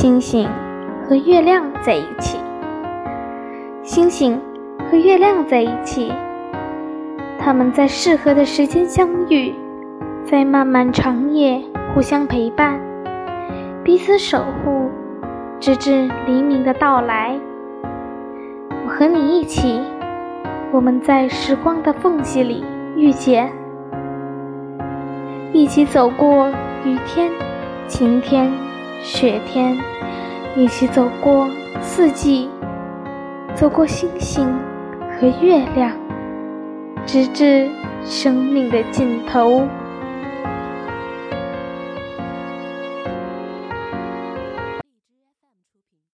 星星和月亮在一起，星星和月亮在一起，他们在适合的时间相遇，在漫漫长夜互相陪伴，彼此守护，直至黎明的到来。我和你一起，我们在时光的缝隙里遇见，一起走过雨天、晴天、雪天，一起走过四季，走过星星和月亮，直至生命的尽头。